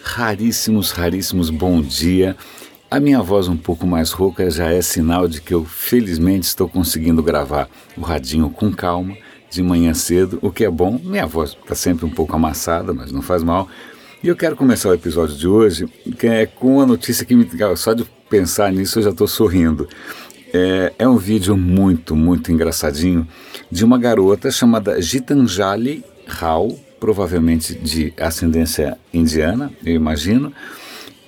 Raríssimos, raríssimos bom dia. A minha voz um pouco mais rouca já é sinal de que eu felizmente estou conseguindo gravar o radinho com calma de manhã cedo, o que é bom. Minha voz está sempre um pouco amassada, mas não faz mal. E eu quero começar o episódio de hoje que é com uma notícia que me só de pensar nisso eu já estou sorrindo. É, é, um vídeo muito, muito engraçadinho de uma garota chamada Gitanjali Rao, provavelmente de ascendência indiana, eu imagino.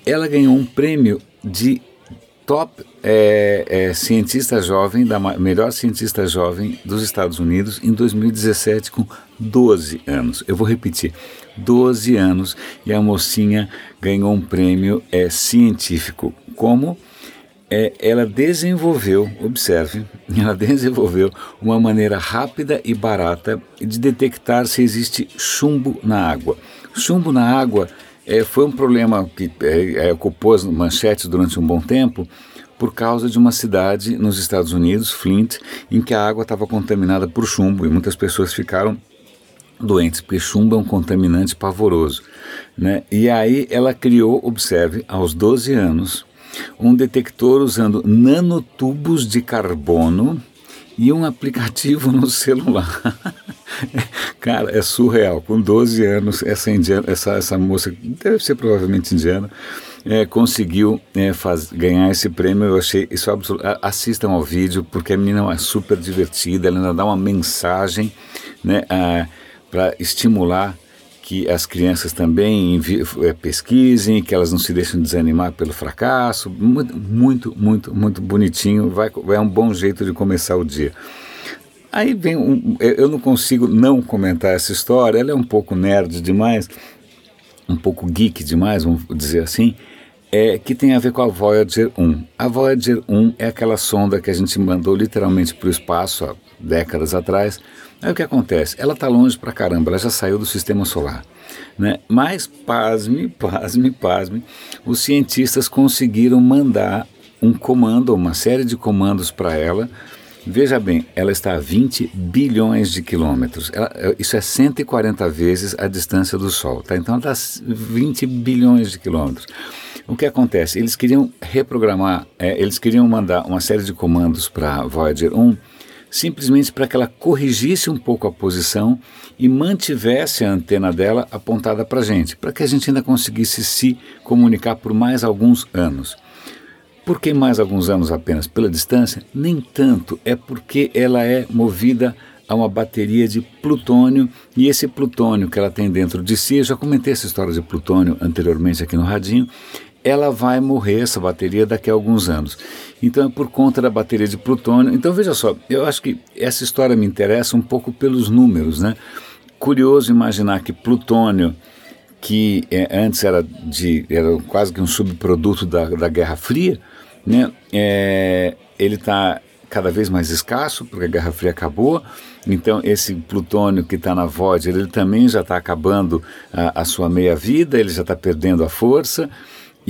Ela ganhou um prêmio de top é, é, cientista jovem, da melhor cientista jovem dos Estados Unidos em 2017 com 12 anos. Eu vou repetir, 12 anos e a mocinha ganhou um prêmio é, científico. Como? É, ela desenvolveu, observe, ela desenvolveu uma maneira rápida e barata de detectar se existe chumbo na água. Chumbo na água é, foi um problema que é, é, ocupou as manchetes durante um bom tempo por causa de uma cidade nos Estados Unidos, Flint, em que a água estava contaminada por chumbo e muitas pessoas ficaram doentes, porque chumbo é um contaminante pavoroso. Né? E aí ela criou, observe, aos 12 anos, um detector usando nanotubos de carbono e um aplicativo no celular. Cara, é surreal. Com 12 anos, essa, indiana, essa, essa moça, deve ser provavelmente indiana, é, conseguiu é, faz, ganhar esse prêmio. Eu achei isso absurdo. Assistam ao vídeo, porque a menina é super divertida, ela ainda dá uma mensagem né, para estimular que as crianças também é, pesquisem, que elas não se deixem desanimar pelo fracasso. Muito, muito, muito, muito bonitinho. Vai, é um bom jeito de começar o dia. Aí vem um, eu não consigo não comentar essa história. Ela é um pouco nerd demais, um pouco geek demais, vamos dizer assim. É, que tem a ver com a Voyager 1. A Voyager 1 é aquela sonda que a gente mandou literalmente para o espaço há décadas atrás Aí o que acontece? Ela está longe pra caramba, ela já saiu do sistema solar. Né? Mas, pasme, pasme, pasme, os cientistas conseguiram mandar um comando, uma série de comandos para ela. Veja bem, ela está a 20 bilhões de quilômetros. Ela, isso é 140 vezes a distância do Sol. Tá? Então ela está a 20 bilhões de quilômetros. O que acontece? Eles queriam reprogramar, é, eles queriam mandar uma série de comandos para Voyager 1 simplesmente para que ela corrigisse um pouco a posição e mantivesse a antena dela apontada para a gente, para que a gente ainda conseguisse se comunicar por mais alguns anos. Por que mais alguns anos apenas? Pela distância? Nem tanto, é porque ela é movida a uma bateria de plutônio e esse plutônio que ela tem dentro de si, eu já comentei essa história de plutônio anteriormente aqui no Radinho, ela vai morrer, essa bateria, daqui a alguns anos. Então é por conta da bateria de plutônio. Então veja só, eu acho que essa história me interessa um pouco pelos números, né? Curioso imaginar que plutônio, que é, antes era, de, era quase que um subproduto da, da Guerra Fria, né? É, ele está cada vez mais escasso, porque a Guerra Fria acabou. Então, esse plutônio que está na Voyager, ele também já está acabando a, a sua meia-vida, ele já está perdendo a força.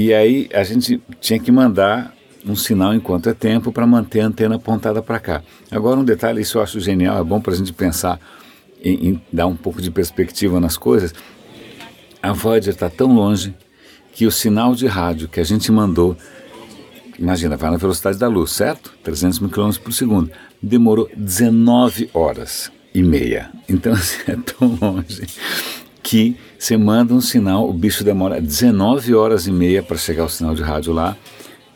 E aí a gente tinha que mandar um sinal enquanto é tempo para manter a antena apontada para cá. Agora um detalhe, isso eu acho genial, é bom para a gente pensar em, em, dar um pouco de perspectiva nas coisas. A Voyager está tão longe que o sinal de rádio que a gente mandou, imagina, vai na velocidade da luz, certo? 300 mil km por segundo. Demorou 19 horas e meia. Então assim, é tão longe que você manda um sinal, o bicho demora 19 horas e meia para chegar o sinal de rádio lá.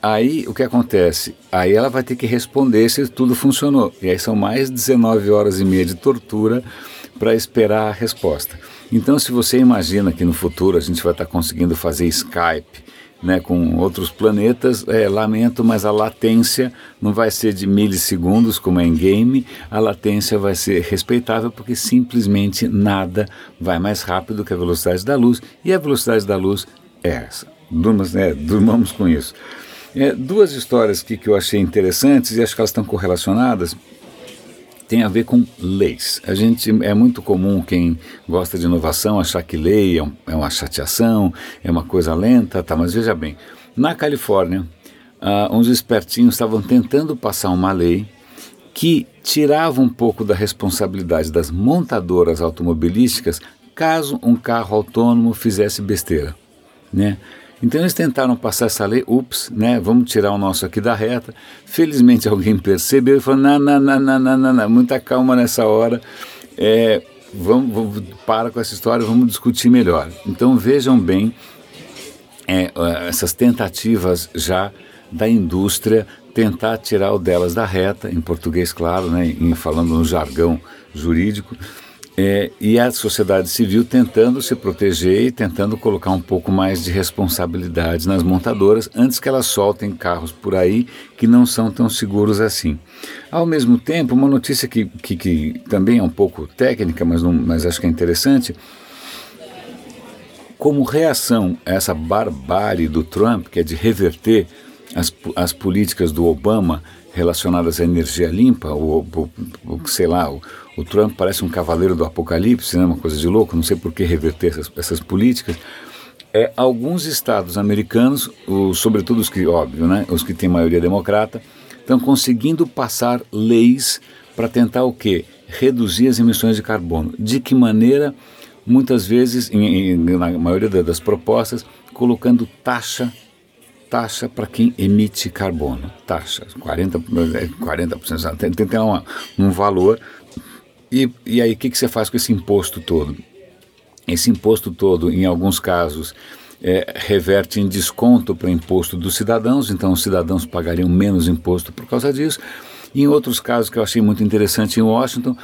Aí o que acontece? Aí ela vai ter que responder se tudo funcionou. E aí são mais 19 horas e meia de tortura para esperar a resposta. Então, se você imagina que no futuro a gente vai estar tá conseguindo fazer Skype né, com outros planetas, é, lamento, mas a latência não vai ser de milissegundos como é em game, a latência vai ser respeitável porque simplesmente nada vai mais rápido que a velocidade da luz e a velocidade da luz é essa. Durmamos, né, durmamos com isso. É, duas histórias que, que eu achei interessantes e acho que elas estão correlacionadas tem a ver com leis. A gente é muito comum quem gosta de inovação achar que lei é, um, é uma chateação, é uma coisa lenta, tá? Mas veja bem, na Califórnia, uh, uns espertinhos estavam tentando passar uma lei que tirava um pouco da responsabilidade das montadoras automobilísticas caso um carro autônomo fizesse besteira, né? Então eles tentaram passar essa lei, ups, né? Vamos tirar o nosso aqui da reta. Felizmente alguém percebeu e falou: não, não, não, não, não, não, não muita calma nessa hora. É, vamos, vamos, para com essa história, vamos discutir melhor. Então vejam bem é, essas tentativas já da indústria tentar tirar o delas da reta, em português, claro, né, em, falando no jargão jurídico, é, e a sociedade civil tentando se proteger e tentando colocar um pouco mais de responsabilidade nas montadoras antes que elas soltem carros por aí que não são tão seguros assim. Ao mesmo tempo, uma notícia que, que, que também é um pouco técnica, mas, não, mas acho que é interessante, como reação a essa barbárie do Trump, que é de reverter as, as políticas do Obama relacionadas à energia limpa, o, o, o sei lá, o, o, Trump parece um cavaleiro do apocalipse, né, uma coisa de louco, não sei por que reverter essas, essas políticas. É, alguns estados americanos, o, sobretudo os que, óbvio, né, os que têm maioria democrata, estão conseguindo passar leis para tentar o quê? Reduzir as emissões de carbono. De que maneira? Muitas vezes, em, em, na maioria das propostas, colocando taxa taxa para quem emite carbono. Taxa, 40%, 40% tem, tem que ter uma, um valor. E, e aí, o que, que você faz com esse imposto todo? Esse imposto todo, em alguns casos, é, reverte em desconto para o imposto dos cidadãos, então os cidadãos pagariam menos imposto por causa disso. Em outros casos que eu achei muito interessante em Washington,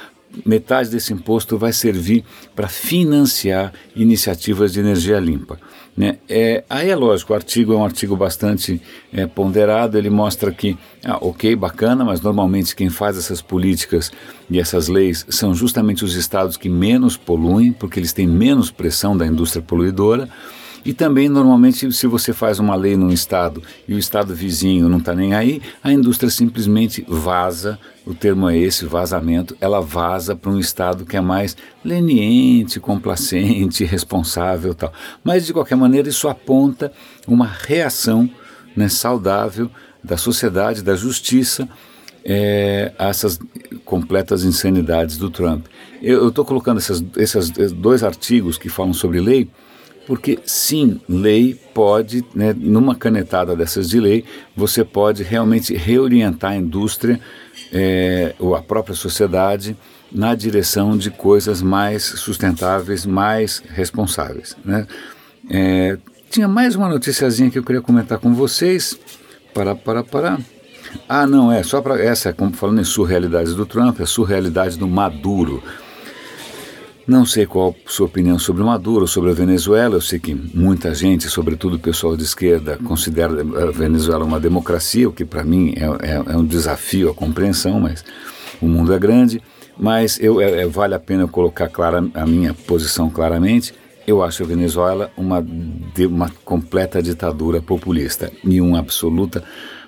metade desse imposto vai servir para financiar iniciativas de energia limpa. Né? É, aí é lógico, o artigo é um artigo bastante é, ponderado, ele mostra que, ah, ok, bacana, mas normalmente quem faz essas políticas e essas leis são justamente os estados que menos poluem, porque eles têm menos pressão da indústria poluidora. E também, normalmente, se você faz uma lei num estado e o estado vizinho não está nem aí, a indústria simplesmente vaza, o termo é esse, vazamento, ela vaza para um estado que é mais leniente, complacente, responsável tal. Mas, de qualquer maneira, isso aponta uma reação né, saudável da sociedade, da justiça, é, a essas completas insanidades do Trump. Eu estou colocando esses dois artigos que falam sobre lei porque sim, lei pode, né, numa canetada dessas de lei, você pode realmente reorientar a indústria é, ou a própria sociedade na direção de coisas mais sustentáveis, mais responsáveis. Né? É, tinha mais uma noticiazinha que eu queria comentar com vocês. Para, para, para. Ah, não, é só para. Essa, como falando em surrealidades do Trump, é a surrealidade do Maduro. Não sei qual a sua opinião sobre Maduro, sobre a Venezuela. Eu sei que muita gente, sobretudo o pessoal de esquerda, considera a Venezuela uma democracia, o que para mim é, é, é, um desafio a compreensão, mas o mundo é grande. Mas eu, é, é vale a pena colocar clara, a minha posição claramente. Eu acho a Venezuela uma, uma completa ditadura populista e uma absoluta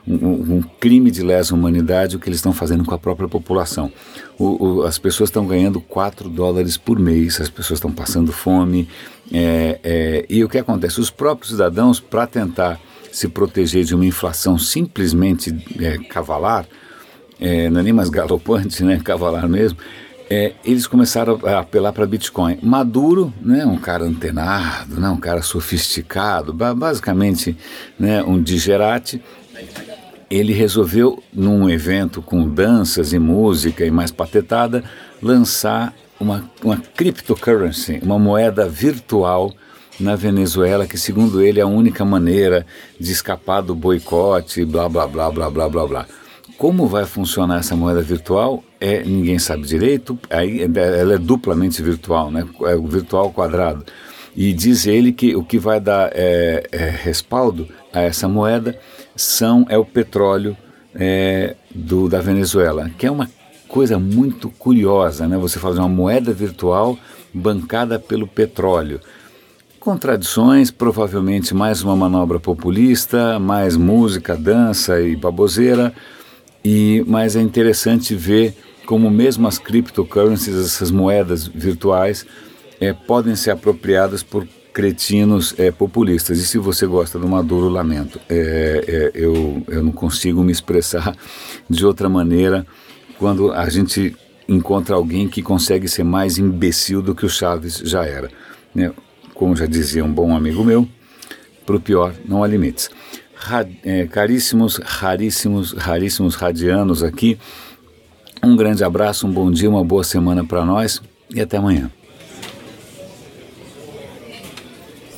um, um, crime de lesa humanidade o que eles estão fazendo com a própria população. O, o, as pessoas estão ganhando 4 dólares por mês, as pessoas estão passando fome. É, é, e o que acontece? Os próprios cidadãos, para tentar se proteger de uma inflação simplesmente é, cavalar, é, não é nem mais galopante, né, cavalar mesmo, é, eles começaram a apelar para Bitcoin. Maduro, né, um cara antenado, né, um cara sofisticado, basicamente né, um digerate, ele resolveu, num evento com danças e música e mais patetada, lançar uma, uma cryptocurrency, uma moeda virtual na Venezuela, que segundo ele é a única maneira de escapar do boicote, blá blá blá blá blá blá blá. Como vai funcionar essa moeda virtual? É, ninguém sabe direito. Aí ela é duplamente virtual, né? É o virtual quadrado. E diz ele que o que vai dar é, é, respaldo a essa moeda são é o petróleo é, do, da Venezuela, que é uma coisa muito curiosa, né? Você fazer uma moeda virtual bancada pelo petróleo. Contradições, provavelmente mais uma manobra populista, mais música, dança e baboseira. E mas é interessante ver como mesmo as cryptocurrencies, essas moedas virtuais, é, podem ser apropriadas por cretinos é, populistas. E se você gosta do Maduro, lamento. É, é, eu, eu não consigo me expressar de outra maneira quando a gente encontra alguém que consegue ser mais imbecil do que o Chaves já era. Né? Como já dizia um bom amigo meu, para o pior não há limites. Ra é, caríssimos, raríssimos, raríssimos radianos aqui, um grande abraço, um bom dia, uma boa semana para nós e até amanhã.